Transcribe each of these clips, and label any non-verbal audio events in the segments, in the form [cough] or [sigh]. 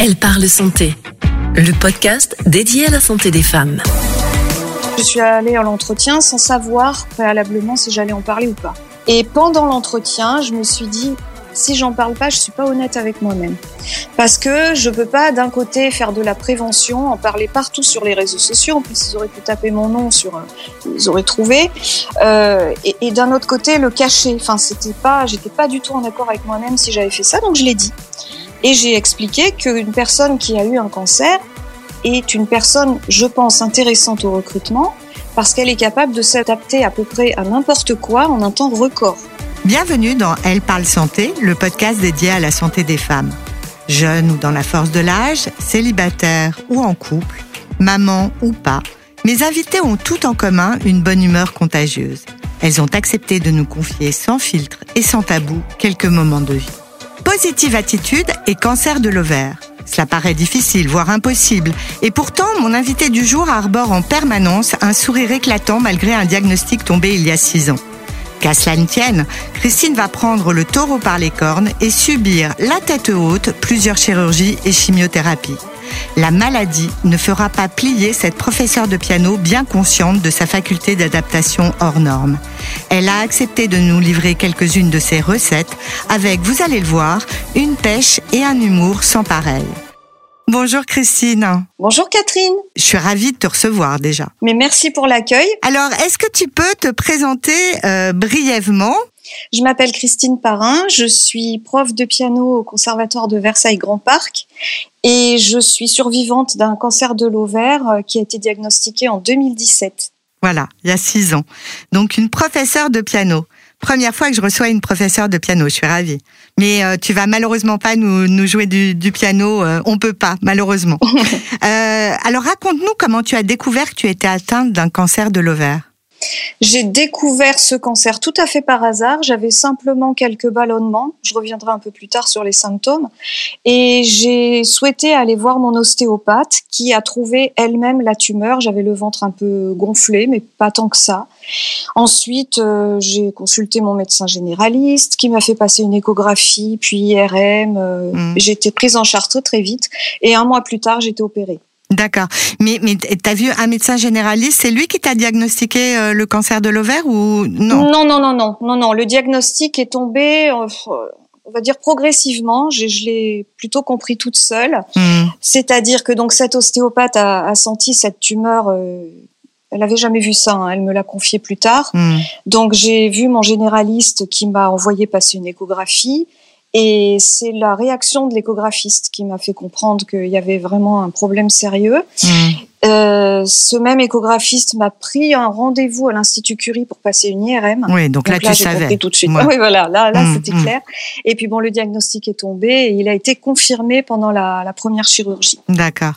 Elle parle santé, le podcast dédié à la santé des femmes. Je suis allée à l'entretien sans savoir préalablement si j'allais en parler ou pas. Et pendant l'entretien, je me suis dit, si j'en parle pas, je suis pas honnête avec moi-même. Parce que je peux pas d'un côté faire de la prévention, en parler partout sur les réseaux sociaux. En plus, ils auraient pu taper mon nom sur, euh, ils auraient trouvé. Euh, et, et d'un autre côté, le cacher. Enfin, c'était pas, j'étais pas du tout en accord avec moi-même si j'avais fait ça, donc je l'ai dit. Et j'ai expliqué qu'une personne qui a eu un cancer est une personne, je pense, intéressante au recrutement parce qu'elle est capable de s'adapter à peu près à n'importe quoi en un temps record. Bienvenue dans Elle parle santé, le podcast dédié à la santé des femmes. Jeunes ou dans la force de l'âge, célibataires ou en couple, maman ou pas, mes invités ont tout en commun une bonne humeur contagieuse. Elles ont accepté de nous confier sans filtre et sans tabou quelques moments de vie. Positive attitude et cancer de l'ovaire. Cela paraît difficile, voire impossible. Et pourtant, mon invité du jour arbore en permanence un sourire éclatant malgré un diagnostic tombé il y a six ans. Qu'à cela ne tienne, Christine va prendre le taureau par les cornes et subir la tête haute plusieurs chirurgies et chimiothérapies. La maladie ne fera pas plier cette professeure de piano bien consciente de sa faculté d'adaptation hors norme. Elle a accepté de nous livrer quelques-unes de ses recettes avec, vous allez le voir, une pêche et un humour sans pareil. Bonjour Christine. Bonjour Catherine. Je suis ravie de te recevoir déjà. Mais merci pour l'accueil. Alors, est-ce que tu peux te présenter euh, brièvement Je m'appelle Christine Parrain, je suis prof de piano au Conservatoire de Versailles Grand Parc et je suis survivante d'un cancer de l'ovaire euh, qui a été diagnostiqué en 2017. Voilà, il y a six ans. Donc une professeure de piano. Première fois que je reçois une professeure de piano, je suis ravie. Mais euh, tu vas malheureusement pas nous, nous jouer du, du piano, euh, on peut pas, malheureusement. [laughs] euh, alors raconte-nous comment tu as découvert que tu étais atteinte d'un cancer de l'ovaire. J'ai découvert ce cancer tout à fait par hasard. J'avais simplement quelques ballonnements. Je reviendrai un peu plus tard sur les symptômes. Et j'ai souhaité aller voir mon ostéopathe qui a trouvé elle-même la tumeur. J'avais le ventre un peu gonflé, mais pas tant que ça. Ensuite, euh, j'ai consulté mon médecin généraliste qui m'a fait passer une échographie, puis IRM. Euh. J'ai été prise en charge très très vite. Et un mois plus tard, j'ai été opérée. D'accord. Mais, mais t'as vu un médecin généraliste, c'est lui qui t'a diagnostiqué euh, le cancer de l'ovaire ou non? Non, non, non, non, non, non. Le diagnostic est tombé, euh, on va dire progressivement. Je, je l'ai plutôt compris toute seule. Hmm. C'est-à-dire que donc cette ostéopathe a, a senti cette tumeur. euh, elle avait jamais vu ça. hein, elle me l'a confié plus tard. Hmm. Donc j'ai vu mon généraliste qui m'a envoyé passer une échographie. Et c'est la réaction de l'échographiste qui m'a fait comprendre qu'il y avait vraiment un problème sérieux. Hmm. Euh, ce même échographiste m'a pris un rendez-vous à l'Institut Curie pour passer une IRM. Oui, donc, là, tu savais. tout de suite. Ouais. Oui, voilà, là, là Mm, c'était mm. clair. Et puis bon, le diagnostic est tombé et il a été confirmé pendant la, la première chirurgie. D'accord.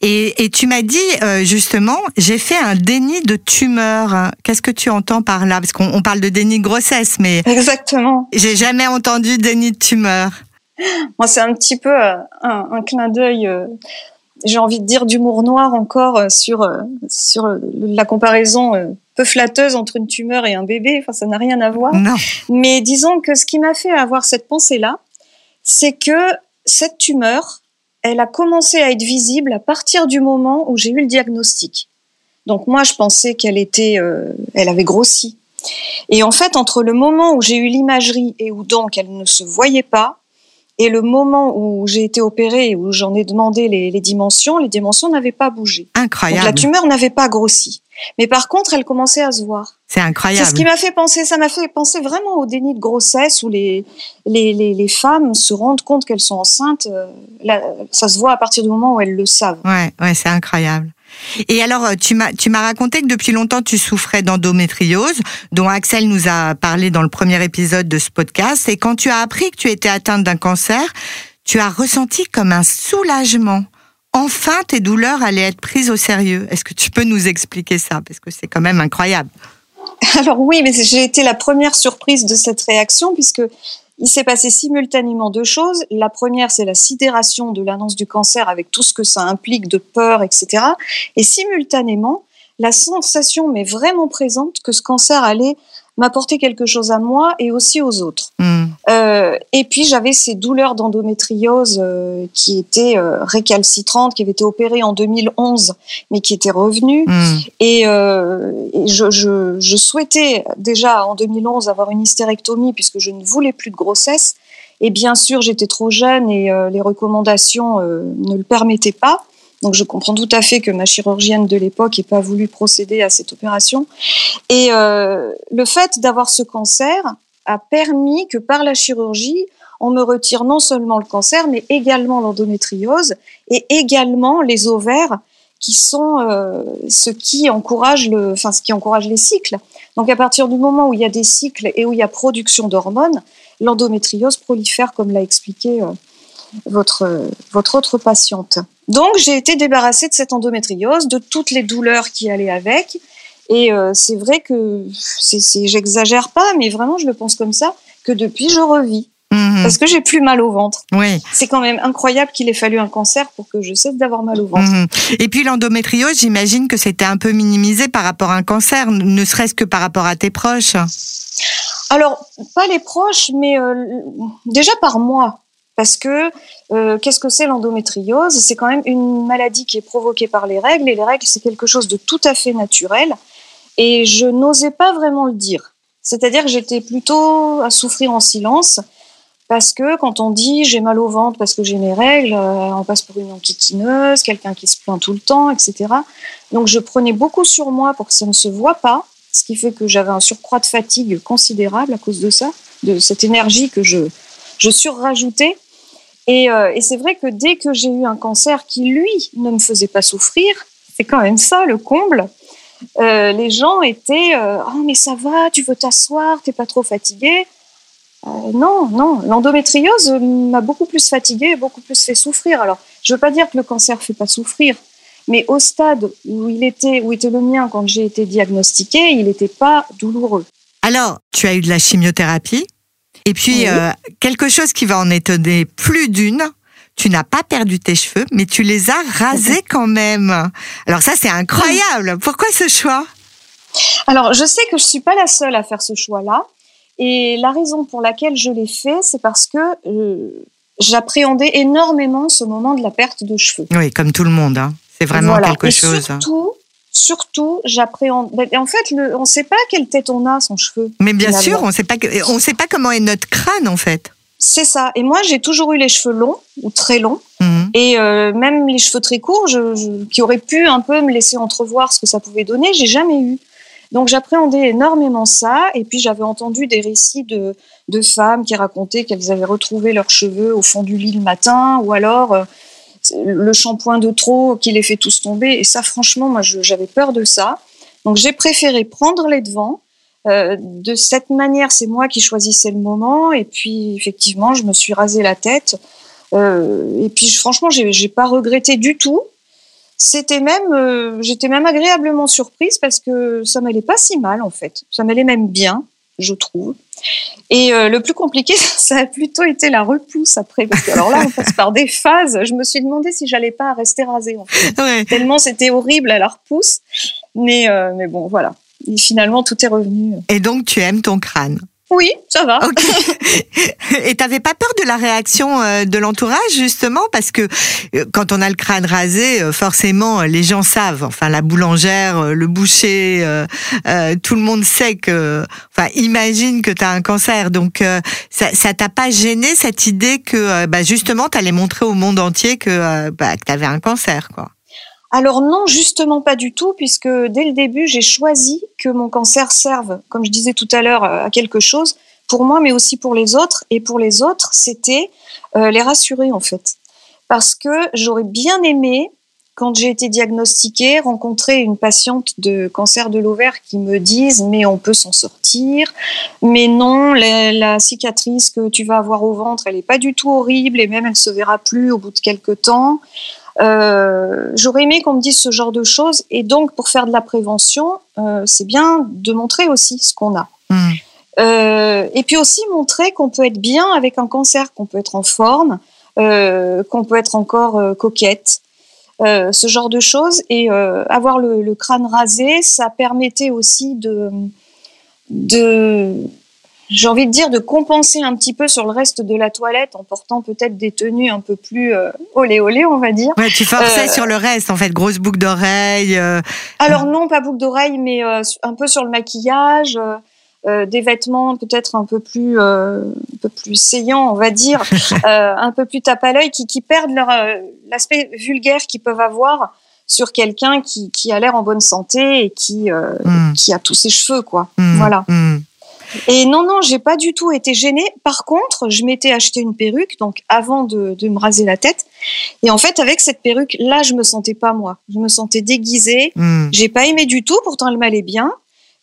Et, et tu m'as dit euh, justement, j'ai fait un déni de tumeur. Qu'est-ce que tu entends par là? Parce qu'on on parle de déni de grossesse, mais Exactement. j'ai jamais entendu déni de tumeur. Moi, c'est un petit peu euh, un, un clin d'œil. euh, j'ai envie de dire d'humour noir encore euh, sur euh, sur euh, la comparaison peu flatteuse entre une tumeur et un bébé. Enfin, ça n'a rien à voir. Non. Mais disons que ce qui m'a fait avoir cette pensée-là, c'est que cette tumeur, elle a commencé à être visible à partir du moment où j'ai eu le diagnostic. Donc moi, je pensais qu'elle était, euh, elle avait grossi. Et en fait, entre le moment où j'ai eu l'imagerie et où donc elle ne se voyait pas, et le moment où j'ai été opérée où j'en ai demandé les, les dimensions, les dimensions n'avaient pas bougé. Donc Incroyable. la tumeur n'avait pas grossi. Mais par contre, elle commençait à se voir. C'est C'est incroyable. ce qui m'a fait penser, ça m'a fait penser vraiment au déni de grossesse où les, les, les, les femmes se rendent compte qu'elles sont enceintes. euh, là, ça se voit à partir du moment où elles le savent. Ouais, ouais, c'est incroyable. Et alors, euh, tu m'as, tu m'as raconté que depuis longtemps, tu souffrais d'endométriose, dont Axel nous a parlé dans le premier épisode de ce podcast. Et quand tu as appris que tu étais atteinte d'un cancer, tu as ressenti comme un soulagement. Enfin, tes douleurs allaient être prises au sérieux. Est-ce que tu peux nous expliquer ça? Parce que c'est quand même incroyable. Alors oui, mais j'ai été la première surprise de cette réaction puisque il s'est passé simultanément deux choses. La première, c'est la sidération de l'annonce du cancer avec tout ce que ça implique de peur, etc. Et simultanément, la sensation, mais vraiment présente, que ce cancer allait m'apportait quelque chose à moi et aussi aux autres. Hmm. Euh, et puis j'avais ces douleurs d'endométriose euh, qui étaient euh, récalcitrantes, qui avaient été opérées en 2011, mais qui étaient revenues. Hmm. Et, et je, je, je souhaitais déjà en 2011 avoir une hystérectomie puisque je ne voulais plus de grossesse. Et bien sûr, j'étais trop jeune et les recommandations ne le permettaient pas. Donc je comprends tout à fait que ma chirurgienne de l'époque n'ait pas voulu procéder à cette opération. Et euh, le fait d'avoir ce cancer a permis que par la chirurgie, on me retire non seulement le cancer, mais également l'endométriose et également les ovaires qui sont euh, ce qui encourage le, enfin ce qui encourage les cycles. Donc à partir du moment où il y a des cycles et où il y a production d'hormones, l'endométriose prolifère, comme l'a expliqué euh, votre votre autre patiente. Donc j'ai été débarrassée de cette endométriose, de toutes les douleurs qui allaient avec. Et euh, c'est vrai que c'est, j'exagère pas, mais vraiment je le pense comme ça que depuis je revis Mhm. parce que j'ai plus mal au ventre. Oui. C'est quand même incroyable qu'il ait fallu un cancer pour que je cesse d'avoir mal au ventre. Mhm. Et puis l'endométriose, j'imagine que c'était un peu minimisé par rapport à un cancer, ne serait-ce que par rapport à tes proches. Alors, pas les proches, mais euh, déjà par moi. Parce que euh, qu'est-ce que c'est l'endométriose? C'est quand même une maladie qui est provoquée par les règles, et les règles, c'est quelque chose de tout à fait naturel. Et je n'osais pas vraiment le dire. C'est-à-dire que j'étais plutôt à souffrir en silence, parce que quand on dit j'ai mal au ventre parce que j'ai mes règles, euh, on passe pour une enquiquineuse, quelqu'un qui se plaint tout le temps, etc. Donc je prenais beaucoup sur moi pour que ça ne se voit pas, ce qui fait que j'avais un surcroît de fatigue considérable à cause de ça, de cette énergie que je, je surrajoutais. Et, euh, et c'est vrai que dès que j'ai eu un cancer qui, lui, ne me faisait pas souffrir, c'est quand même ça le comble, euh, les gens étaient euh, Oh, mais ça va, tu veux t'asseoir, t'es pas trop fatigué Non, non, l'endométriose m'a beaucoup plus fatiguée beaucoup plus fait souffrir. Alors, je veux pas dire que le cancer fait pas souffrir, mais au stade où il était, où était le mien quand j'ai été diagnostiquée, il n'était pas douloureux. Alors, tu as eu de la chimiothérapie, et puis Oui. euh, quelque chose qui va en étonner plus d'une. Tu n'as pas perdu tes cheveux, mais tu les as rasés quand même. Alors ça, c'est incroyable. Pourquoi ce choix? Alors, je sais que je suis pas la seule à faire ce choix-là. Et la raison pour laquelle je l'ai fait, c'est parce que euh, j'appréhendais énormément ce moment de la perte de cheveux. Oui, comme tout le monde. hein. C'est vraiment Voilà. quelque Et chose. Surtout, surtout, j'appréhende. En fait, le, on ne sait pas quelle tête on a, son cheveu. Mais bien finalement. sûr, on sait pas on sait pas comment est notre crâne en fait. C'est ça. Et moi, j'ai toujours eu les cheveux longs ou très longs. Mhm. Et euh, même les cheveux très courts, je, je- qui auraient pu un peu me laisser entrevoir ce que ça pouvait donner, j'ai jamais eu. Donc j'appréhendais énormément ça. Et puis j'avais entendu des récits de, de femmes qui racontaient qu'elles avaient retrouvé leurs cheveux au fond du lit le matin, ou alors euh, le shampoing de trop qui les fait tous tomber. Et ça, franchement, moi, j'avais peur de ça. Donc j'ai préféré prendre les devants. Euh, de cette manière, c'est moi qui choisissais le moment. Et puis effectivement, je me suis rasé la tête. Euh, et puis franchement, j'ai pas regretté du tout. C'était même, euh, j'étais même agréablement surprise parce que ça m'allait pas si mal en fait. Ça m'allait même bien, je trouve. Et euh, le plus compliqué, [laughs] ça a plutôt été la repousse après. Parce que alors là, on passe par des phases. Je me suis demandé si j'allais pas rester rasée en fait. [laughs] Ouais. Tellement c'était horrible à la repousse. Mais euh, mais bon, voilà. Et finalement, tout est revenu. Et donc tu aimes ton crâne? Oui, ça va. [laughs] Et t'avais pas peur de la réaction euh, de l'entourage justement parce que euh, quand on a le crâne rasé, euh, forcément les gens savent. Enfin la boulangère, le boucher, euh, euh, tout le monde sait que. Enfin imagine que t'as un cancer. Donc euh, ça ça t'a pas gêné cette idée que bah, justement t'allais montrer au monde entier que bah, que t'avais un cancer quoi? Alors non, justement pas du tout, puisque dès le début, j'ai choisi que mon cancer serve, comme je disais tout à l'heure, euh, à quelque chose pour moi, mais aussi pour les autres. Et pour les autres, c'était euh, les rassurer en fait, parce que j'aurais bien aimé, quand j'ai été diagnostiquée, rencontrer une patiente de cancer de l'ovaire qui me dise mais on peut s'en sortir, mais non, la, cicatrice que tu vas avoir au ventre, elle est pas du tout horrible et même elle se verra plus au bout de quelques temps. Euh, J'aurais aimé qu'on me dise ce genre de choses et donc pour faire de la prévention, euh, c'est bien de montrer aussi ce qu'on a. Hmm. Euh, et puis aussi montrer qu'on peut être bien avec un cancer, qu'on peut être en forme, qu'on peut être encore coquette, ce genre de choses. Et avoir le, le crâne rasé, ça permettait aussi de de j'ai envie de dire de compenser un petit peu sur le reste de la toilette en portant peut-être des tenues un peu plus euh, olé olé, on va dire. Ouais, tu forçais sur le reste, en fait, grosse boucle d'oreille. Alors non, pas boucle d'oreille, mais un peu sur le maquillage. Euh, des vêtements peut-être un peu plus euh, un peu plus saillants, on va dire, [laughs] euh, un peu plus tape à l'œil, qui, qui perdent leur l'aspect vulgaire qu'ils peuvent avoir sur quelqu'un qui, qui a l'air en bonne santé et qui mm. qui a tous ses cheveux quoi. Mm. Voilà. Mm. Et non, non, j'ai pas du tout été gênée. Par contre, je m'étais acheté une perruque, donc avant de, de, me raser la tête. Et en fait, avec cette perruque, là, je me sentais pas moi. Je me sentais déguisée. J'ai pas aimé du tout. Pourtant, elle m'allait bien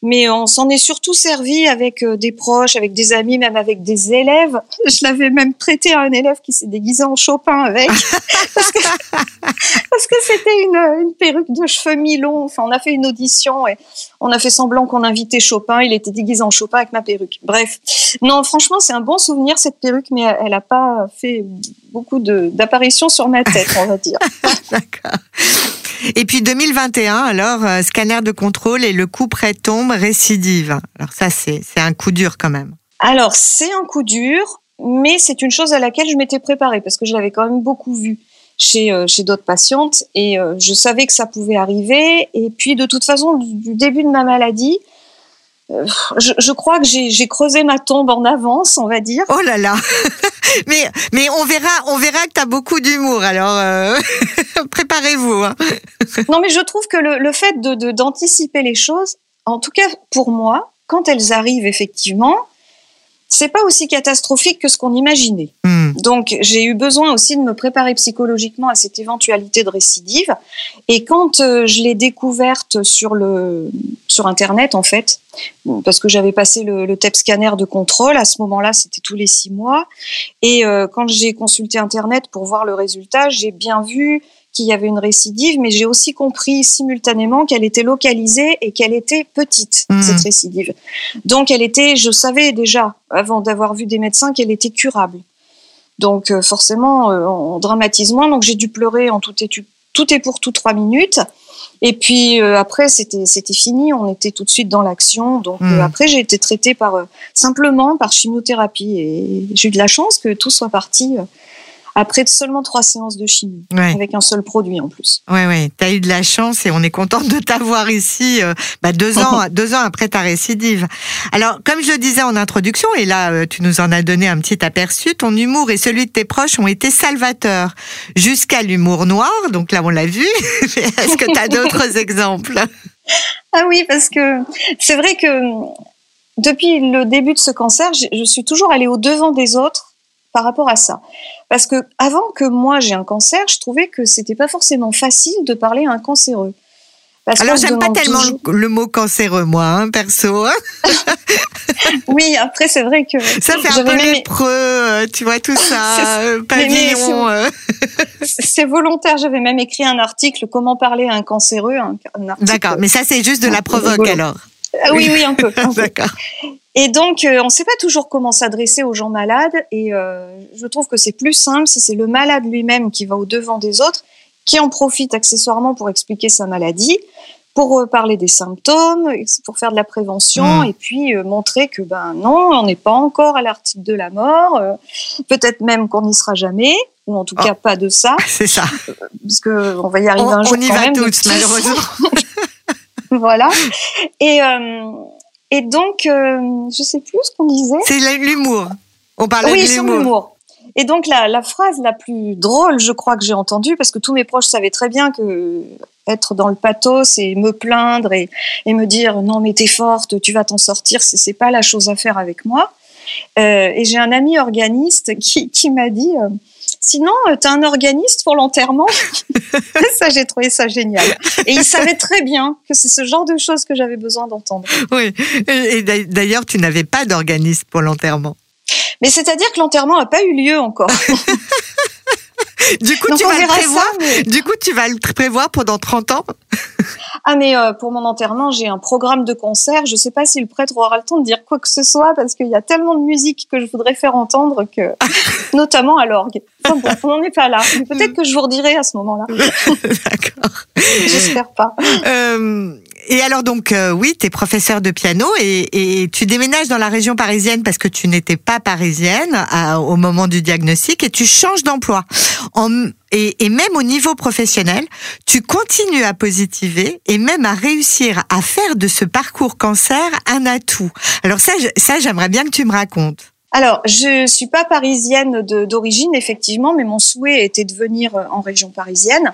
mais on s'en est surtout servi avec euh, des proches, avec des amis, même avec des élèves. Je l'avais même prêté à un élève qui s'est déguisé en Chopin avec, [laughs] parce que c'était une, une, perruque de cheveux mi-longs. Enfin, on a fait une audition et on a fait semblant qu'on invitait Chopin. Il était déguisé en Chopin avec ma perruque. Bref, non, franchement, c'est un bon souvenir cette perruque, mais elle n'a pas fait beaucoup d'apparitions sur ma tête, on va dire. [laughs] D'accord. Et puis 2021, alors, euh, scanner de contrôle et le coup près tombe, récidive. Alors ça, c'est un coup dur quand même. Alors, c'est un coup dur, mais c'est une chose à laquelle je m'étais préparée parce que je l'avais quand même beaucoup vu chez, euh, chez d'autres patientes et euh, je savais que ça pouvait arriver. Et puis, de toute façon, du début de ma maladie, euh, je, crois que j'ai creusé ma tombe en avance, on va dire. Oh là là [laughs] Mais mais on verra on verra que tu as beaucoup d'humour. Alors euh, [laughs] préparez-vous. Hein. [laughs] non mais je trouve que le, le fait de d'anticiper les choses, en tout cas pour moi, quand elles arrivent effectivement, c'est pas aussi catastrophique que ce qu'on imaginait. Hmm. Donc j'ai eu besoin aussi de me préparer psychologiquement à cette éventualité de récidive. Et quand euh, je l'ai découverte sur le sur internet en fait, parce que j'avais passé le, le TEP scanner de contrôle à ce moment-là, c'était tous les six mois. Et euh, quand j'ai consulté internet pour voir le résultat, j'ai bien vu qu'il y avait une récidive, mais j'ai aussi compris simultanément qu'elle était localisée et qu'elle était petite, mmh. cette récidive. Donc elle était, je savais déjà, avant d'avoir vu des médecins, qu'elle était curable. Donc euh, forcément, euh, on dramatise moins. Donc j'ai dû pleurer en tout et, tout et pour tout trois minutes. Et puis euh, après, c'était c'était fini. On était tout de suite dans l'action. Donc mmh. après, j'ai été traitée par simplement par chimiothérapie et j'ai eu de la chance que tout soit parti après seulement trois séances de chimie, avec un seul produit en plus. Oui, oui, tu as eu de la chance et on est contente de t'avoir ici euh, bah, deux, ans, [laughs] deux ans après ta récidive. Alors, comme je le disais en introduction, et là, euh, tu nous en as donné un petit aperçu, ton humour et celui de tes proches ont été salvateurs, jusqu'à l'humour noir, donc là, on l'a vu. [laughs] Est-ce que tu as d'autres [laughs] exemples? Ah oui, parce que c'est vrai que depuis le début de ce cancer, je suis toujours allée au devant des autres par rapport à ça. Parce que avant que moi j'ai un cancer, je trouvais que c'était pas forcément facile de parler à un cancéreux. Parce Alors j'aime pas tellement le mot cancéreux moi, hein, perso. Hein. [laughs] oui, après c'est vrai que ça fait un peu lépreux, euh, tu vois tout [laughs] ça, euh, pavillon. Euh. [laughs] C'est volontaire. J'avais même écrit un article comment parler à un cancéreux. D'accord, mais ça c'est juste de la provoque alors. Ah oui, oui, un peu. D'accord. Et donc, euh, on ne sait pas toujours comment s'adresser aux gens malades. Et euh, je trouve que c'est plus simple si c'est le malade lui-même qui va au devant des autres, qui en profite accessoirement pour expliquer sa maladie, pour euh, parler des symptômes, pour faire de la prévention, mmh. et puis montrer que ben non, on n'est pas encore à l'article de la mort. Peut-être même qu'on n'y sera jamais, ou en tout cas oh. pas de ça. [laughs] C'est ça. Parce que on va y arriver un jour. On y va tous, malheureusement. [laughs] voilà. Et et donc, euh, je sais plus ce qu'on disait. C'est l'humour. On parlait oui, de l'humour. Et donc la, la, phrase la plus drôle, je crois que j'ai entendue, parce que tous mes proches savaient très bien que être dans le pathos et me plaindre et, et me dire non mais t'es forte, tu vas t'en sortir, c'est pas la chose à faire avec moi. Euh, et j'ai un ami organiste qui, qui m'a dit euh, Sinon, euh, tu as un organiste pour l'enterrement. [laughs] ça, j'ai trouvé ça génial. Et il savait très bien que c'est ce genre de choses que j'avais besoin d'entendre. Oui. Et d'ailleurs, tu n'avais pas d'organiste pour l'enterrement. Mais c'est-à-dire que l'enterrement n'a pas eu lieu encore. [laughs] du coup, tu vas le prévoir. Du coup, tu vas le prévoir pendant 30 ans. Ah, mais euh, pour mon enterrement, j'ai un programme de concert. Je sais pas si le prêtre aura le temps de dire quoi que ce soit parce qu'il y a tellement de musique que je voudrais faire entendre que, [laughs] notamment à l'orgue. Enfin, bon, on n'en est pas là. Peut-être que je vous redirai à ce moment-là. [laughs] D'accord. J'espère pas. Euh, et alors donc euh, oui, tu es professeur de piano et, et, tu déménages dans la région parisienne parce que tu n'étais pas parisienne au moment du diagnostic et tu changes d'emploi. Et, même au niveau professionnel, tu continues à positiver et même à réussir à faire de ce parcours cancer un atout. Alors ça, ça j'aimerais bien que tu me racontes. Alors, je suis pas parisienne d'origine, effectivement, mais mon souhait était de venir en région parisienne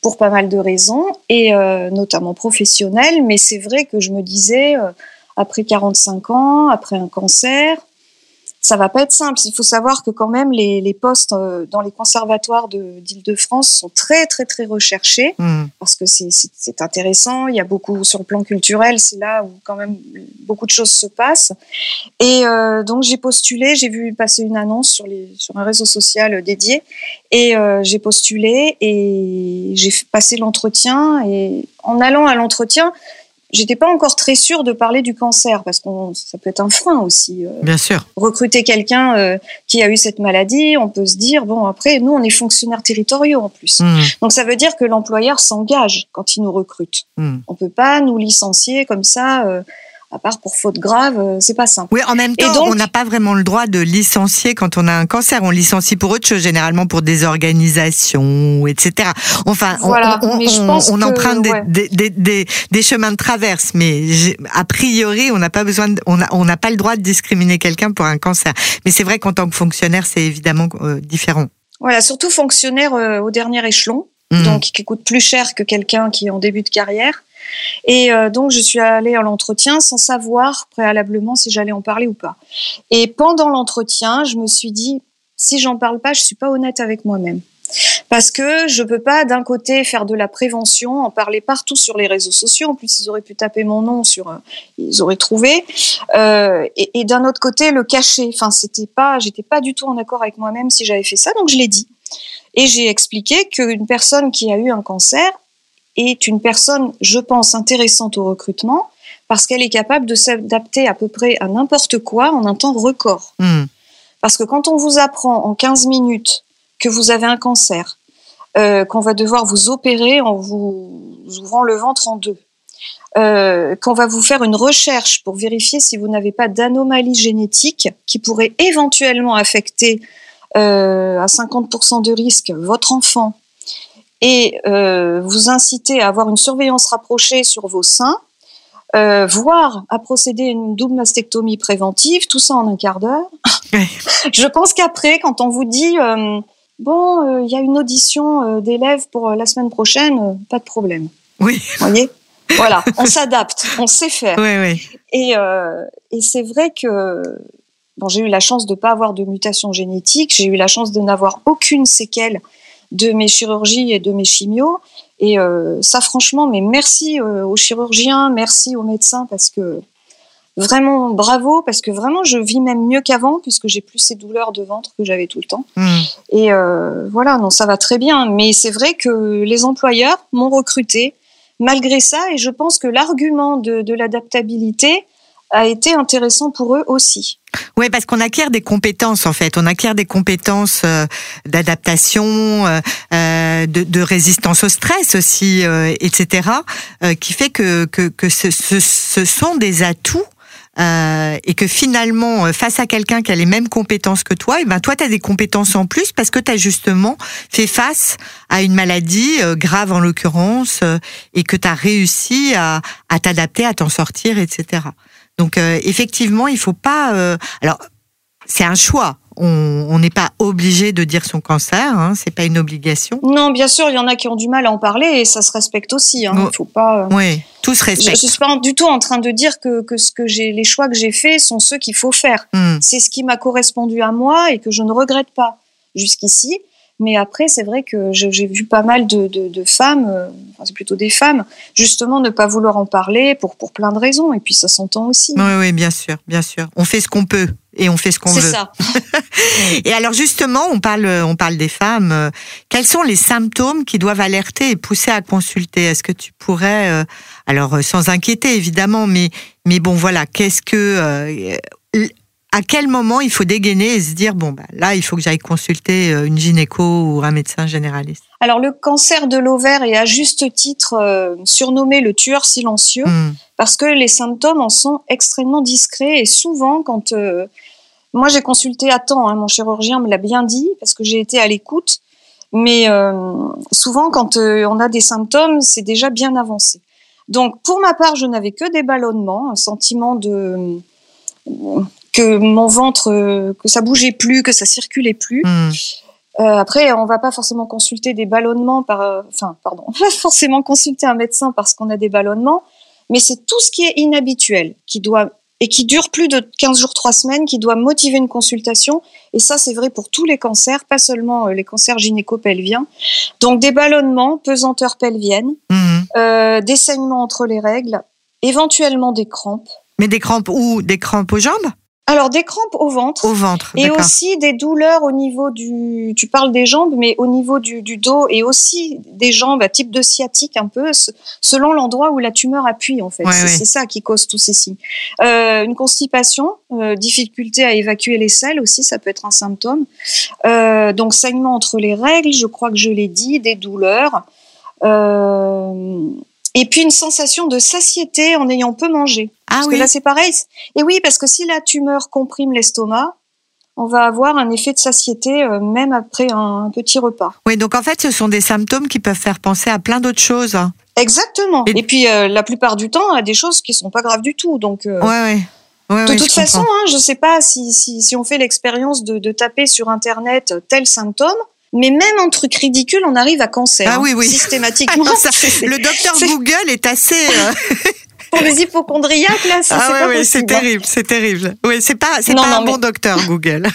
pour pas mal de raisons, et euh, notamment professionnelles. Mais c'est vrai que je me disais, euh, après 45 ans, après un cancer, ça va pas être simple. Il faut savoir que quand même les, les postes euh, dans les conservatoires d'Île-de-France sont très très très recherchés mmh. parce que c'est intéressant. Il y a beaucoup sur le plan culturel, c'est là où quand même beaucoup de choses se passent. Et euh, donc j'ai postulé, j'ai vu passer une annonce sur les sur un réseau social dédié et euh, j'ai postulé et j'ai passé l'entretien et en allant à l'entretien j'étais pas encore très sûre de parler du cancer parce que ça peut être un frein aussi. Euh, Bien sûr. Recruter quelqu'un euh, qui a eu cette maladie, on peut se dire bon après nous on est fonctionnaires territoriaux en plus. Mmh. Donc ça veut dire que l'employeur s'engage quand il nous recrute. Mmh. On peut pas nous licencier comme ça. Euh, à part pour faute grave, euh, c'est pas simple. Oui, en même temps, on n'a pas vraiment le droit de licencier quand on a un cancer. On licencie pour autre chose, généralement pour des organisations, etc. Enfin, on, on, emprunte des, des, des, des, chemins de traverse, mais a priori, on n'a pas besoin, de, on n'a pas le droit de discriminer quelqu'un pour un cancer. Mais c'est vrai qu'en tant que fonctionnaire, c'est évidemment euh, différent. Voilà, surtout fonctionnaire euh, au dernier échelon, mmh. donc qui coûte plus cher que quelqu'un qui est en début de carrière. Et euh, donc, je suis allée à l'entretien sans savoir préalablement si j'allais en parler ou pas. Et pendant l'entretien, je me suis dit, si j'en parle pas, je suis pas honnête avec moi-même. Parce que je peux pas d'un côté faire de la prévention, en parler partout sur les réseaux sociaux. En plus, ils auraient pu taper mon nom sur, euh, ils auraient trouvé. Euh, et, et d'un autre côté, le cacher. Enfin, c'était pas, j'étais pas du tout en accord avec moi-même si j'avais fait ça. Donc, je l'ai dit. Et j'ai expliqué qu'une personne qui a eu un cancer est une personne, je pense, intéressante au recrutement parce qu'elle est capable de s'adapter à peu près à n'importe quoi en un temps record. Hmm. Parce que quand on vous apprend en 15 minutes que vous avez un cancer, euh, qu'on va devoir vous opérer en vous ouvrant le ventre en deux, euh, qu'on va vous faire une recherche pour vérifier si vous n'avez pas d'anomalie génétique qui pourrait éventuellement affecter euh, à 50% de risque votre enfant et euh, vous inciter à avoir une surveillance rapprochée sur vos seins, euh, voire à procéder à une double mastectomie préventive, tout ça en un quart d'heure. [laughs] Je pense qu'après, quand on vous dit euh, bon, il y a une audition d'élèves pour la semaine prochaine, pas de problème. Oui. Vous voyez? Voilà, on s'adapte, on sait faire. Oui, oui. Et, et c'est vrai que bon, j'ai eu la chance de ne pas avoir de mutation génétique, j'ai eu la chance de n'avoir aucune séquelle de mes chirurgies et de mes chimios. Et euh, ça, franchement, mais merci euh, aux chirurgiens, merci aux médecins parce que vraiment bravo parce que vraiment je vis même mieux qu'avant puisque j'ai plus ces douleurs de ventre que j'avais tout le temps. Mmh. Et euh, voilà, non, ça va très bien. Mais c'est vrai que les employeurs m'ont recruté malgré ça et je pense que l'argument de, de l'adaptabilité a été intéressant pour eux aussi. Oui, parce qu'on acquiert des compétences en fait. On acquiert des compétences euh, d'adaptation, euh, euh, de, de, résistance au stress aussi, etc. qui fait que que, que ce, ce, ce sont des atouts. et que finalement, face à quelqu'un qui a les mêmes compétences que toi, et ben toi, tu as des compétences en plus parce que tu as justement fait face à une maladie grave en l'occurrence et que tu as réussi à, à t'adapter, à t'en sortir, etc. Donc euh, effectivement, il faut pas. Euh, alors c'est un choix. On n'est pas obligé de dire son cancer, hein, c'est pas une obligation. Non, bien sûr, il y en a qui ont du mal à en parler et ça se respecte aussi. Hein. Il faut pas. Euh, oui, tout se respecte. Je, je suis pas du tout en train de dire que, que ce que j'ai, les choix que j'ai faits sont ceux qu'il faut faire. Hmm. C'est ce qui m'a correspondu à moi et que je ne regrette pas jusqu'ici. Mais après, c'est vrai que j'ai vu pas mal de, de, de femmes, euh, enfin, c'est plutôt des femmes, justement ne pas vouloir en parler pour, pour plein de raisons. Et puis ça s'entend aussi. Oui, oui, bien sûr, bien sûr. On fait ce qu'on peut et on fait ce qu'on veut. C'est ça. [laughs] et alors justement, on parle, on parle des femmes. Quels sont les symptômes qui doivent alerter et pousser à consulter? Est-ce que tu pourrais, euh, alors euh, sans inquiéter évidemment, mais mais bon voilà, qu'est-ce que à quel moment il faut dégainer et se dire bon bah là il faut que j'aille consulter euh, une gynéco ou un médecin généraliste Alors le cancer de l'ovaire est à juste titre euh, surnommé le tueur silencieux Hmm. parce que les symptômes en sont extrêmement discrets et souvent quand euh, moi j'ai consulté à temps, hein, mon chirurgien me l'a bien dit parce que j'ai été à l'écoute, mais euh, souvent quand on a des symptômes c'est déjà bien avancé. Donc pour ma part je n'avais que des ballonnements, un sentiment de que mon ventre euh, que ça bougeait plus, que ça circulait plus. Hmm. Euh, après, on va pas forcément consulter des ballonnements par, euh, enfin, pardon, [laughs] on va pas forcément consulter un médecin parce qu'on a des ballonnements, mais c'est tout ce qui est inhabituel qui doit et qui dure plus de 15 jours, 3 semaines, qui doit motiver une consultation. Et ça, c'est vrai pour tous les cancers, pas seulement euh, les cancers gynéco-pelviens. Donc, des ballonnements, pesanteur pelvienne, Hmm. euh, des saignements entre les règles, éventuellement des crampes. mais des crampes ou des crampes aux jambes? Alors, des crampes au ventre. au ventre Et aussi des douleurs au niveau du, tu parles des jambes, mais au niveau du, du dos et aussi des jambes à type de sciatique un peu, se- selon l'endroit où la tumeur appuie en fait. Ouais, c'est ça qui cause tous ces signes. Euh, une constipation, euh, difficulté à évacuer les selles aussi, ça peut être un symptôme. Euh, donc saignement entre les règles, je crois que je l'ai dit, des douleurs. Et puis une sensation de satiété en ayant peu mangé. Ah Parce oui que là, c'est pareil. Et oui, parce que si la tumeur comprime l'estomac, on va avoir un effet de satiété euh, même après un petit repas. oui donc en fait ce sont des symptômes qui peuvent faire penser à plein d'autres choses Exactement. Et- Et, puis euh, la plupart du temps, à des choses qui sont pas graves du tout. Donc euh, ouais ouais Ouais, de toute je façon, hein, je sais pas si, si, si on fait l'expérience de, de taper sur internet tel symptôme, mais même un truc ridicule, on arrive à cancer. Ah hein, oui, oui. Systématiquement. [laughs] Ah non, ça- C'est- le docteur [laughs] Google est assez euh, [laughs] pour les hypochondriaques là, ça ah c'est ouais, c'est hein. terrible c'est terrible oui c'est pas c'est pas non, un mais- bon docteur [laughs] Google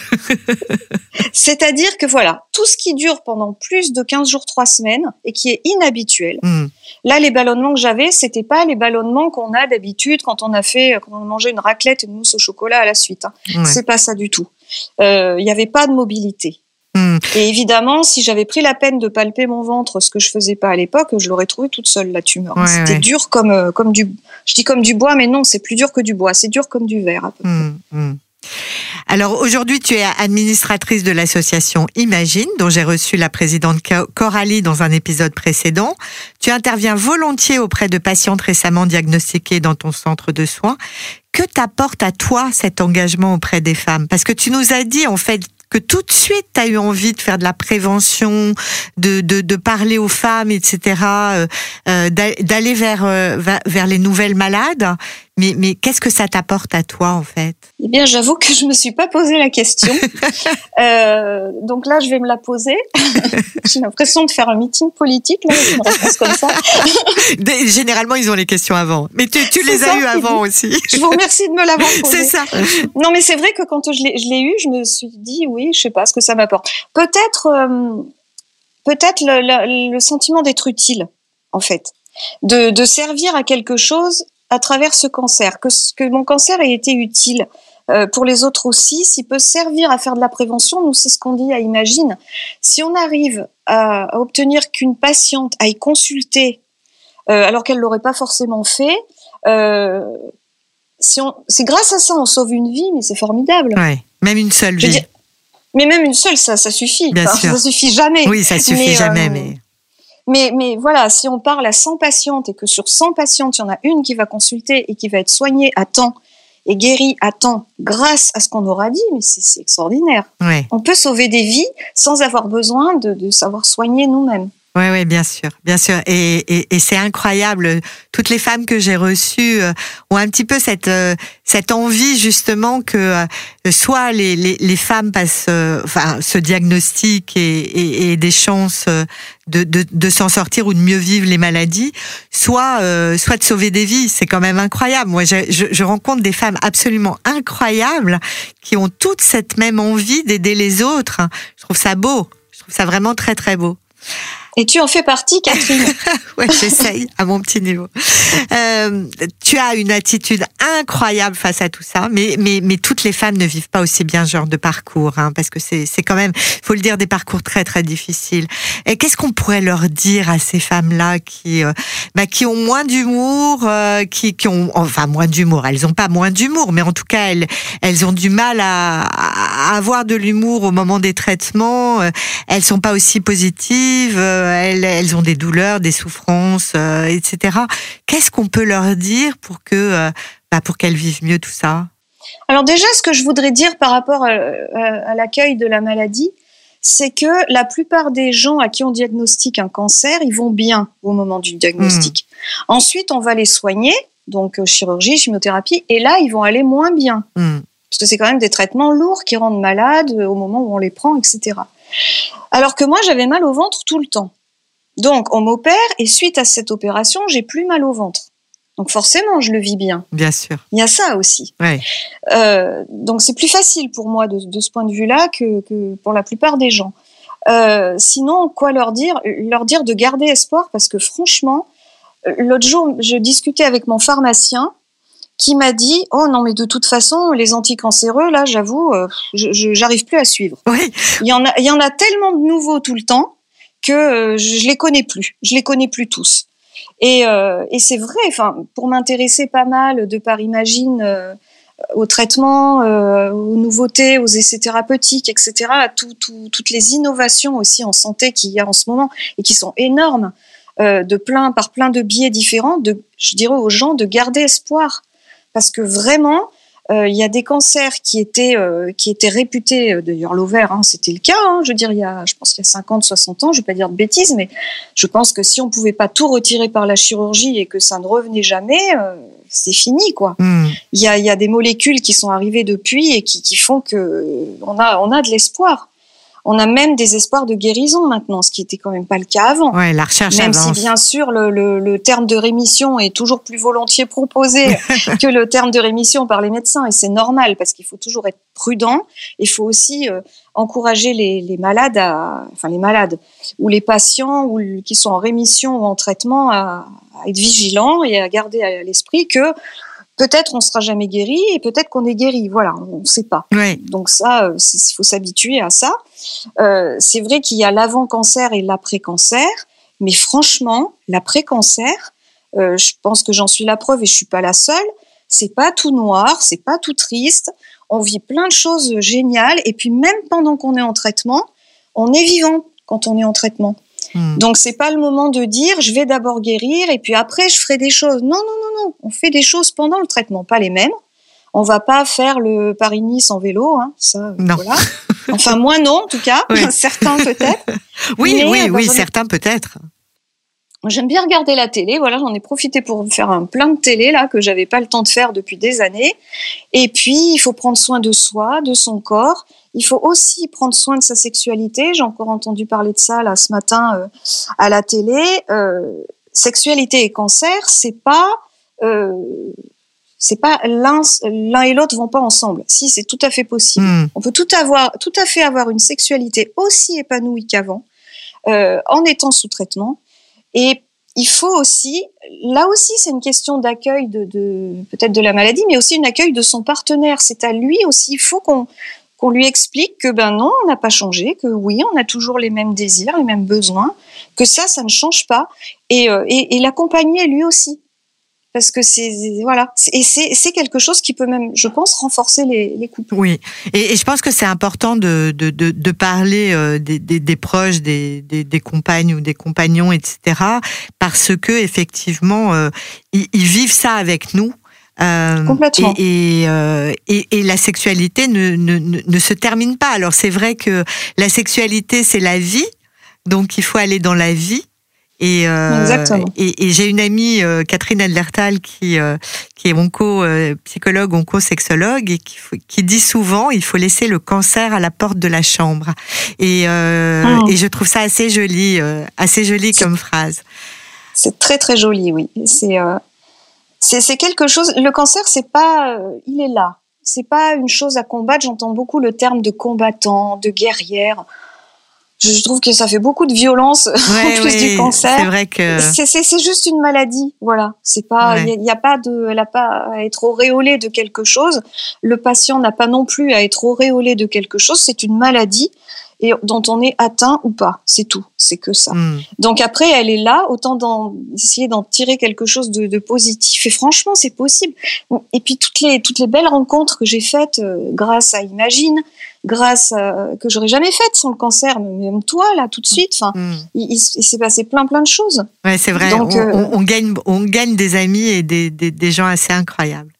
C'est-à-dire que voilà, tout ce qui dure pendant plus de 15 jours, 3 semaines et qui est inhabituel. Hmm. Là, les ballonnements que j'avais, c'était pas les ballonnements qu'on a d'habitude quand on a fait, quand on a mangé une raclette et une mousse au chocolat à la suite. hein. Ouais. C'est pas ça du tout. Euh, Il n'y avait pas de mobilité. Et évidemment, si j'avais pris la peine de palper mon ventre, ce que je faisais pas à l'époque, je l'aurais trouvé toute seule la tumeur. Ouais, C'était ouais. dur comme euh, comme du, je dis comme du bois, mais non, c'est plus dur que du bois. C'est dur comme du verre. à peu près. Hmm, hmm. Alors aujourd'hui, tu es administratrice de l'association Imagine, dont j'ai reçu la présidente Co- Coralie dans un épisode précédent. Tu interviens volontiers auprès de patientes récemment diagnostiquées dans ton centre de soins. Que t'apporte à toi cet engagement auprès des femmes? Parce que tu nous as dit en fait que tout de suite, tu as eu envie de faire de la prévention, de, de, de parler aux femmes, etc., euh, euh, d'a- d'aller vers, euh, vers les nouvelles malades. Mais, mais qu'est-ce que ça t'apporte à toi, en fait? Eh bien, j'avoue que je me suis pas posé la question. [laughs] Euh, donc là, je vais me la poser. [laughs] J'ai l'impression de faire un meeting politique, là, une réponse comme ça. Généralement, ils ont les questions avant. Mais tu, tu les as eues avant aussi. Je vous remercie de me l'avoir posé. [laughs] C'est ça. Non, mais c'est vrai que quand je l'ai, je l'ai eu, je me suis dit, oui, je sais pas ce que ça m'apporte. Peut-être, euh, peut-être le, le- le sentiment d'être utile, en fait, de, de servir à quelque chose à travers ce cancer, que, mon cancer ait été utile. euh, pour les autres aussi, s'il peut servir à faire de la prévention, nous c'est ce qu'on dit à Imagine. Si on arrive à, à obtenir qu'une patiente aille consulter euh, alors qu'elle l'aurait pas forcément fait, euh, si on, c'est grâce à ça on sauve une vie, mais c'est formidable. Ouais. Même une seule vie. dire, mais même une seule, ça, ça suffit. Bien Enfin, sûr. Ça suffit jamais. Oui, ça suffit Mais, jamais, mais. Mais, mais voilà, si on parle à 100 patientes et que sur 100 patientes, il y en a une qui va consulter et qui va être soignée à temps et guérie à temps grâce à ce qu'on aura dit, mais c'est extraordinaire. Ouais. On peut sauver des vies sans avoir besoin de, de savoir soigner nous-mêmes. Ouais, ouais, bien sûr, bien sûr. Et, et, et c'est incroyable. Toutes les femmes que j'ai reçues euh, ont un petit peu cette euh, cette envie justement que euh, soit les, les, les femmes passent, euh, enfin, ce diagnostic et, et, des chances euh, de, de, de s'en sortir ou de mieux vivre les maladies, soit euh, soit de sauver des vies. C'est quand même incroyable. Moi, je, je, je rencontre des femmes absolument incroyables qui ont toute cette même envie d'aider les autres. Je trouve ça beau. Je trouve ça vraiment très très beau. Et tu en fais partie, Catherine. [laughs] ouais, j'essaye à mon petit niveau. Euh, tu as une attitude incroyable face à tout ça, mais, mais, mais toutes les femmes ne vivent pas aussi bien ce genre de parcours, hein, parce que c'est, quand même, faut le dire, des parcours très très difficiles. Et qu'est-ce qu'on pourrait leur dire à ces femmes-là qui, euh, bah, qui ont moins d'humour, euh, qui, qui ont, enfin moins d'humour, elles ont pas moins d'humour, mais en tout cas elles, elles ont du mal à, à avoir de l'humour au moment des traitements. euh, Elles sont pas aussi positives. Euh, Elles, elles ont des douleurs, des souffrances, euh, etc. Qu'est-ce qu'on peut leur dire pour que, euh, bah, pour qu'elles vivent mieux tout ça? Alors déjà, ce que je voudrais dire par rapport à, à- l'accueil de la maladie, c'est que la plupart des gens à qui on diagnostique un cancer, ils vont bien au moment du diagnostic. Ensuite, on va les soigner, donc euh, chirurgie, chimiothérapie, et là, ils vont aller moins bien. Hmm. Parce que c'est quand même des traitements lourds qui rendent malades euh, au moment où on les prend, etc. Alors que moi, j'avais mal au ventre tout le temps. Donc, on m'opère et suite à cette opération, j'ai plus mal au ventre. Donc forcément, je le vis bien. Bien sûr. Il y a ça aussi. Ouais. Euh, donc c'est plus facile pour moi de, de ce point de vue-là que, que pour la plupart des gens. Euh, sinon, quoi leur dire Leur dire de garder espoir parce que franchement, euh, l'autre jour, je discutais avec mon pharmacien qui m'a dit oh non mais de toute façon les anticancéreux là j'avoue euh, j'arrive plus à suivre. Oui. il y en a il y en a tellement de nouveaux tout le temps que euh, je, je les connais plus. Je les connais plus tous. Et, euh, et c'est vrai enfin pour m'intéresser pas mal de par imagine euh, au traitement euh, aux nouveautés aux essais thérapeutiques etc à tout, tout- toutes les innovations aussi en santé qu'il y a en ce moment et qui sont énormes euh, de plein par plein de biais différents de je dirais aux gens de garder espoir parce que vraiment euh, il y a des cancers qui étaient euh, qui étaient réputés euh, d'ailleurs l'ovaire hein, c'était le cas hein, je veux dire il y a je pense qu'il y a 50 60 ans je vais pas dire de bêtises mais je pense que si on pouvait pas tout retirer par la chirurgie et que ça ne revenait jamais euh, c'est fini quoi Hmm. il y a, y a des molécules qui sont arrivées depuis et qui, qui font que on a on a de l'espoir on a même des espoirs de guérison maintenant ce qui était quand même pas le cas avant Ouais, la recherche même avance. si bien sûr le, le, le terme de rémission est toujours plus volontiers proposé [laughs] que le terme de rémission par les médecins et c'est normal parce qu'il faut toujours être prudent. Il faut aussi euh, encourager les, les malades, à, enfin les malades ou les patients ou qui sont en rémission ou en traitement à, à être vigilants et à garder à l'esprit que peut-être on sera jamais guéri et peut-être qu'on est guéri. Voilà, on ne sait pas. Ouais. Donc ça, il faut s'habituer à ça. Euh, c'est vrai qu'il y a l'avant-cancer et l'après-cancer, mais franchement, l'après-cancer, euh, je pense que j'en suis la preuve et je suis pas la seule. C'est pas tout noir, c'est pas tout triste. On vit plein de choses géniales et puis même pendant qu'on est en traitement, on est vivant quand on est en traitement. Hmm. Donc c'est pas le moment de dire je vais d'abord guérir et puis après je ferai des choses. Non non non non, on fait des choses pendant le traitement, pas les mêmes. On va pas faire le Paris-Nice en vélo, hein, ça. euh, Non. Voilà. Enfin moi non en tout cas, [laughs] Oui. certains peut-être. Oui, Mais, oui, euh, bah, oui, ai- certains peut-être. J'aime bien regarder la télé, voilà, j'en ai profité pour faire un plein de télé là que j'avais pas le temps de faire depuis des années. Et puis il faut prendre soin de soi, de son corps. Il faut aussi prendre soin de sa sexualité. J'ai encore entendu parler de ça là ce matin euh, à la télé. Euh, sexualité et cancer, c'est pas euh, c'est pas l'un l'un et l'autre vont pas ensemble. Si c'est tout à fait possible. Hmm. On peut tout avoir, tout à fait avoir une sexualité aussi épanouie qu'avant, euh, en étant sous traitement. Et il faut aussi, là aussi, c'est une question d'accueil de, de peut-être de la maladie, mais aussi une accueil de son partenaire. C'est à lui aussi. Il faut qu'on qu'on lui explique que ben non, on n'a pas changé, que oui, on a toujours les mêmes désirs, les mêmes besoins, que ça, ça ne change pas, et, euh, et, et l'accompagner lui aussi, parce que c'est voilà, et c'est c'est quelque chose qui peut même, je pense, renforcer les, les couples. Oui, et, et je pense que c'est important de, de, de, de parler euh, des, des, des proches, des, des, des compagnes ou des compagnons, etc. Parce que effectivement, euh, ils, ils vivent ça avec nous. Euh, Complètement. Et, et, euh, et, et la sexualité ne, ne se termine pas. Alors c'est vrai que la sexualité, c'est la vie, donc il faut aller dans la vie. Et, euh, et, et j'ai une amie, euh, Catherine Adlertal, qui, euh, qui est onco euh, psychologue, onco-sexologue, et qui, dit souvent il faut laisser le cancer à la porte de la chambre. Et, euh, et je trouve ça assez joli, assez joli comme phrase. C'est très très joli, oui. C'est c'est quelque chose. Le cancer, c'est pas, il est là. C'est pas une chose à combattre. J'entends beaucoup le terme de combattant, de guerrière. Je trouve que ça fait beaucoup de violence [laughs] en plus du cancer. C'est vrai que c'est juste une maladie, voilà. C'est pas, il n'y a, pas de, elle a pas à être auréolée de quelque chose. Le patient n'a pas non plus à être auréolé de quelque chose. C'est une maladie et dont on est atteint ou pas. C'est tout. C'est que ça. Hmm. Donc après, elle est là. Autant d'essayer d'en tirer quelque chose de, de, positif. Et franchement, c'est possible. Et puis toutes les toutes les belles rencontres que j'ai faites euh, grâce à Imagine, grâce à, que j'aurais jamais faites sans le cancer, même toi là tout de suite. Enfin, hmm. il, s'est passé plein plein de choses. Ouais, c'est vrai. Donc, euh, on, gagne on gagne des amis et des, des, des gens assez incroyables.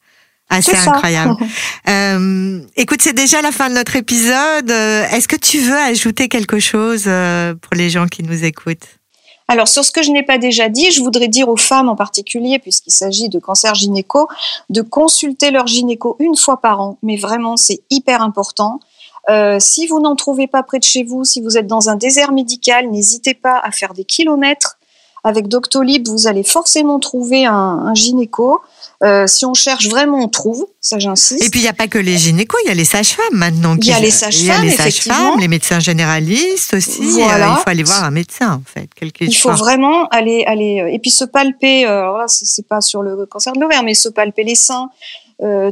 Assez incroyable. [laughs] euh, écoute, c'est déjà la fin de notre épisode. Euh, est-ce que tu veux ajouter quelque chose euh, pour les gens qui nous écoutent? Alors sur ce que je n'ai pas déjà dit, je voudrais dire aux femmes en particulier, puisqu'il s'agit de cancer gynéco, de consulter leur gynéco une fois par an. Mais vraiment, c'est hyper important. Euh, si vous n'en trouvez pas près de chez vous, si vous êtes dans un désert médical, n'hésitez pas à faire des kilomètres. Avec Doctolib, vous allez forcément trouver un, un gynéco. Euh, si on cherche vraiment, on trouve. Ça, j'insiste. Et puis, il n'y a pas que les gynécos, il y a les sages-femmes maintenant. Il y a les sages-femmes, les les médecins généralistes aussi. Euh, il faut aller voir un médecin, en fait. il faut vraiment aller, aller, et puis se palper. Euh, c'est pas sur le cancer de l'ovaire, mais se palper les seins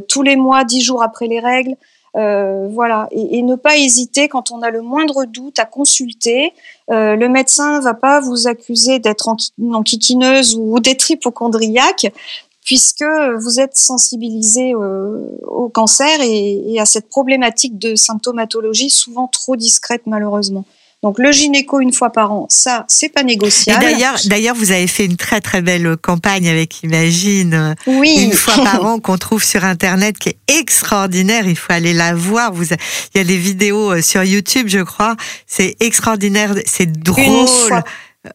tous les mois, dix jours après les règles. Euh, voilà, et, et, ne pas hésiter quand on a le moindre doute à consulter. Euh, le médecin va pas vous accuser d'être enquiquineuse ou d'être puisque vous êtes sensibilisé euh, au cancer et, à cette problématique de symptomatologie souvent trop discrète malheureusement. Donc le gynéco une fois par an, ça c'est pas négociable. D'ailleurs, d'ailleurs vous avez fait une très très belle campagne avec Imagine oui. une fois par [laughs] an qu'on trouve sur internet qui est extraordinaire. Il faut aller la voir. Vous, il y a des vidéos euh, sur YouTube, je crois. C'est extraordinaire, c'est drôle,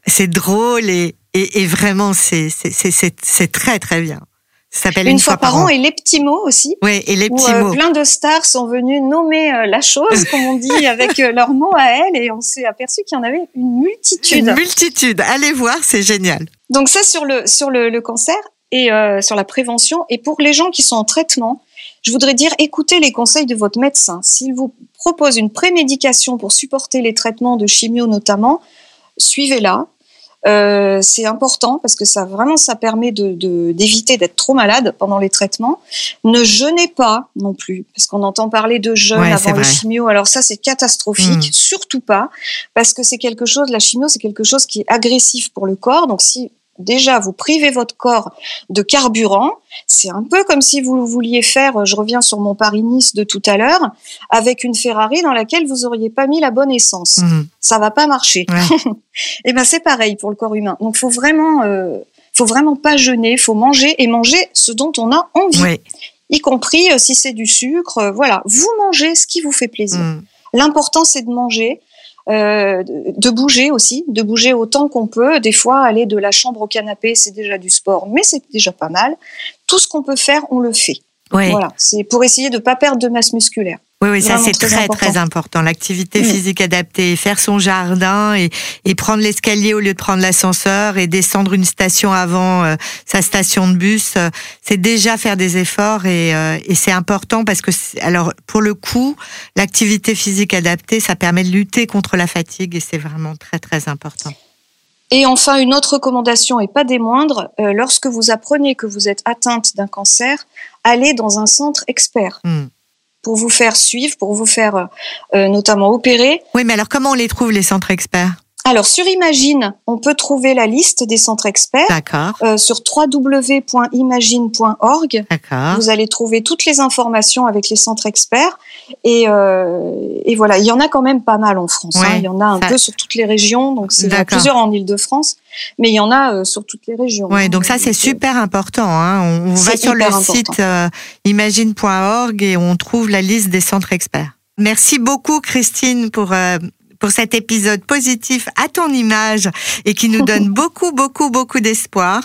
c'est drôle et, et, et vraiment, c'est très très bien. S'appelle une, fois, par an. Et les petits mots aussi. Oui, et les petits euh, mots. Plein de stars sont venues nommer euh, la chose, comme on dit, [laughs] avec euh, leurs mots à elles, et on s'est aperçu qu'il y en avait une multitude. Une multitude. Allez voir, c'est génial. Donc ça sur le sur le, le cancer et euh, sur la prévention. Et pour les gens qui sont en traitement, je voudrais dire écoutez les conseils de votre médecin. S'il vous propose une prémédication pour supporter les traitements de chimio notamment, suivez-la. Euh, c'est important parce que ça vraiment ça permet de d'éviter d'être trop malade pendant les traitements. Ne jeûnez pas non plus parce qu'on entend parler de jeûne avant les chimio. Alors ça c'est catastrophique, mm. surtout pas parce que c'est quelque chose la chimio c'est quelque chose qui est agressif pour le corps. Donc si déjà vous privez votre corps de carburant. C'est un peu comme si vous vouliez faire, je reviens sur mon Paris-Nice de tout à l'heure, avec une Ferrari dans laquelle vous auriez pas mis la bonne essence. Mmh. Ça va pas marcher. et [laughs] eh ben c'est pareil pour le corps humain. Donc faut vraiment, euh, faut vraiment pas jeûner, faut manger et manger ce dont on a envie. Y compris euh, si c'est du sucre, euh, voilà, vous mangez ce qui vous fait plaisir. Mmh. L'important c'est de manger euh, de bouger aussi, de bouger autant qu'on peut. Des fois, aller de la chambre au canapé, c'est déjà du sport, mais c'est déjà pas mal. Tout ce qu'on peut faire, on le fait. Voilà, c'est pour essayer de ne pas perdre de masse musculaire. Oui, oui, ça c'est très très important. L'activité mm. physique adaptée, faire son jardin et, et prendre l'escalier au lieu de prendre l'ascenseur et descendre une station avant euh, sa station de bus, euh, c'est déjà faire des efforts et, euh, et c'est important parce que alors pour le coup, l'activité physique adaptée, ça permet de lutter contre la fatigue et c'est vraiment très très important. Et enfin, une autre recommandation et pas des moindres, lorsque vous apprenez que vous êtes atteinte d'un cancer, allez dans un centre expert. Mm pour vous faire suivre, pour vous faire euh, notamment opérer. Oui, mais alors comment on les trouve les centres experts? Alors sur Imagine, on peut trouver la liste des centres experts. D'accord. Euh, sur www.imagine.org. Vous allez trouver toutes les informations avec les centres experts. Et, euh, et voilà, il y en a quand même pas mal en France. hein. Il y en a un peu sur toutes les régions. Donc c'est plusieurs en Ile-de-France, mais il y en a euh, sur toutes les régions. Ouais, donc ça c'est super important. Hein. On, va sur le site euh, imagine.org et on trouve la liste des centres experts. Merci beaucoup Christine pour euh, pour cet épisode positif à ton image et qui nous donne [laughs] beaucoup, beaucoup, beaucoup d'espoir.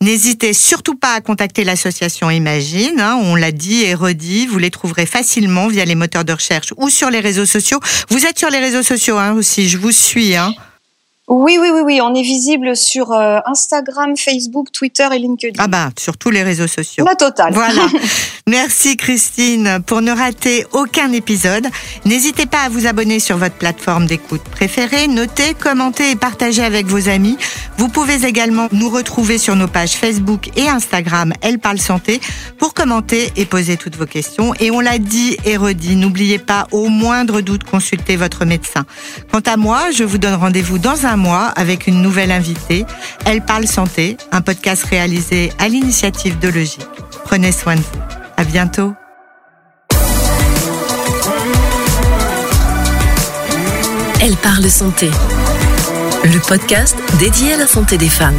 N'hésitez surtout pas à contacter l'association Imagine. Hein, on l'a dit et redit. Vous les trouverez facilement via les moteurs de recherche ou sur les réseaux sociaux. Vous êtes sur les réseaux sociaux hein, aussi. Je vous suis. Hein. Oui, oui, oui, oui. On est visible sur euh, Instagram, Facebook, Twitter et LinkedIn. Ah bah, sur tous les réseaux sociaux. La totale. Voilà. [laughs] Merci Christine. Pour ne rater aucun épisode, n'hésitez pas à vous abonner sur votre plateforme d'écoute préférée, notez, commentez et partagez avec vos amis. Vous pouvez également nous retrouver sur nos pages Facebook et Instagram Elle parle santé pour commenter et poser toutes vos questions. Et on l'a dit et redit, n'oubliez pas au moindre doute consulter votre médecin. Quant à moi, je vous donne rendez-vous dans un avec une nouvelle invitée. Elle parle santé, un podcast réalisé à l'initiative de Logique. Prenez soin de vous. À bientôt. Elle parle santé. Le podcast dédié à la santé des femmes.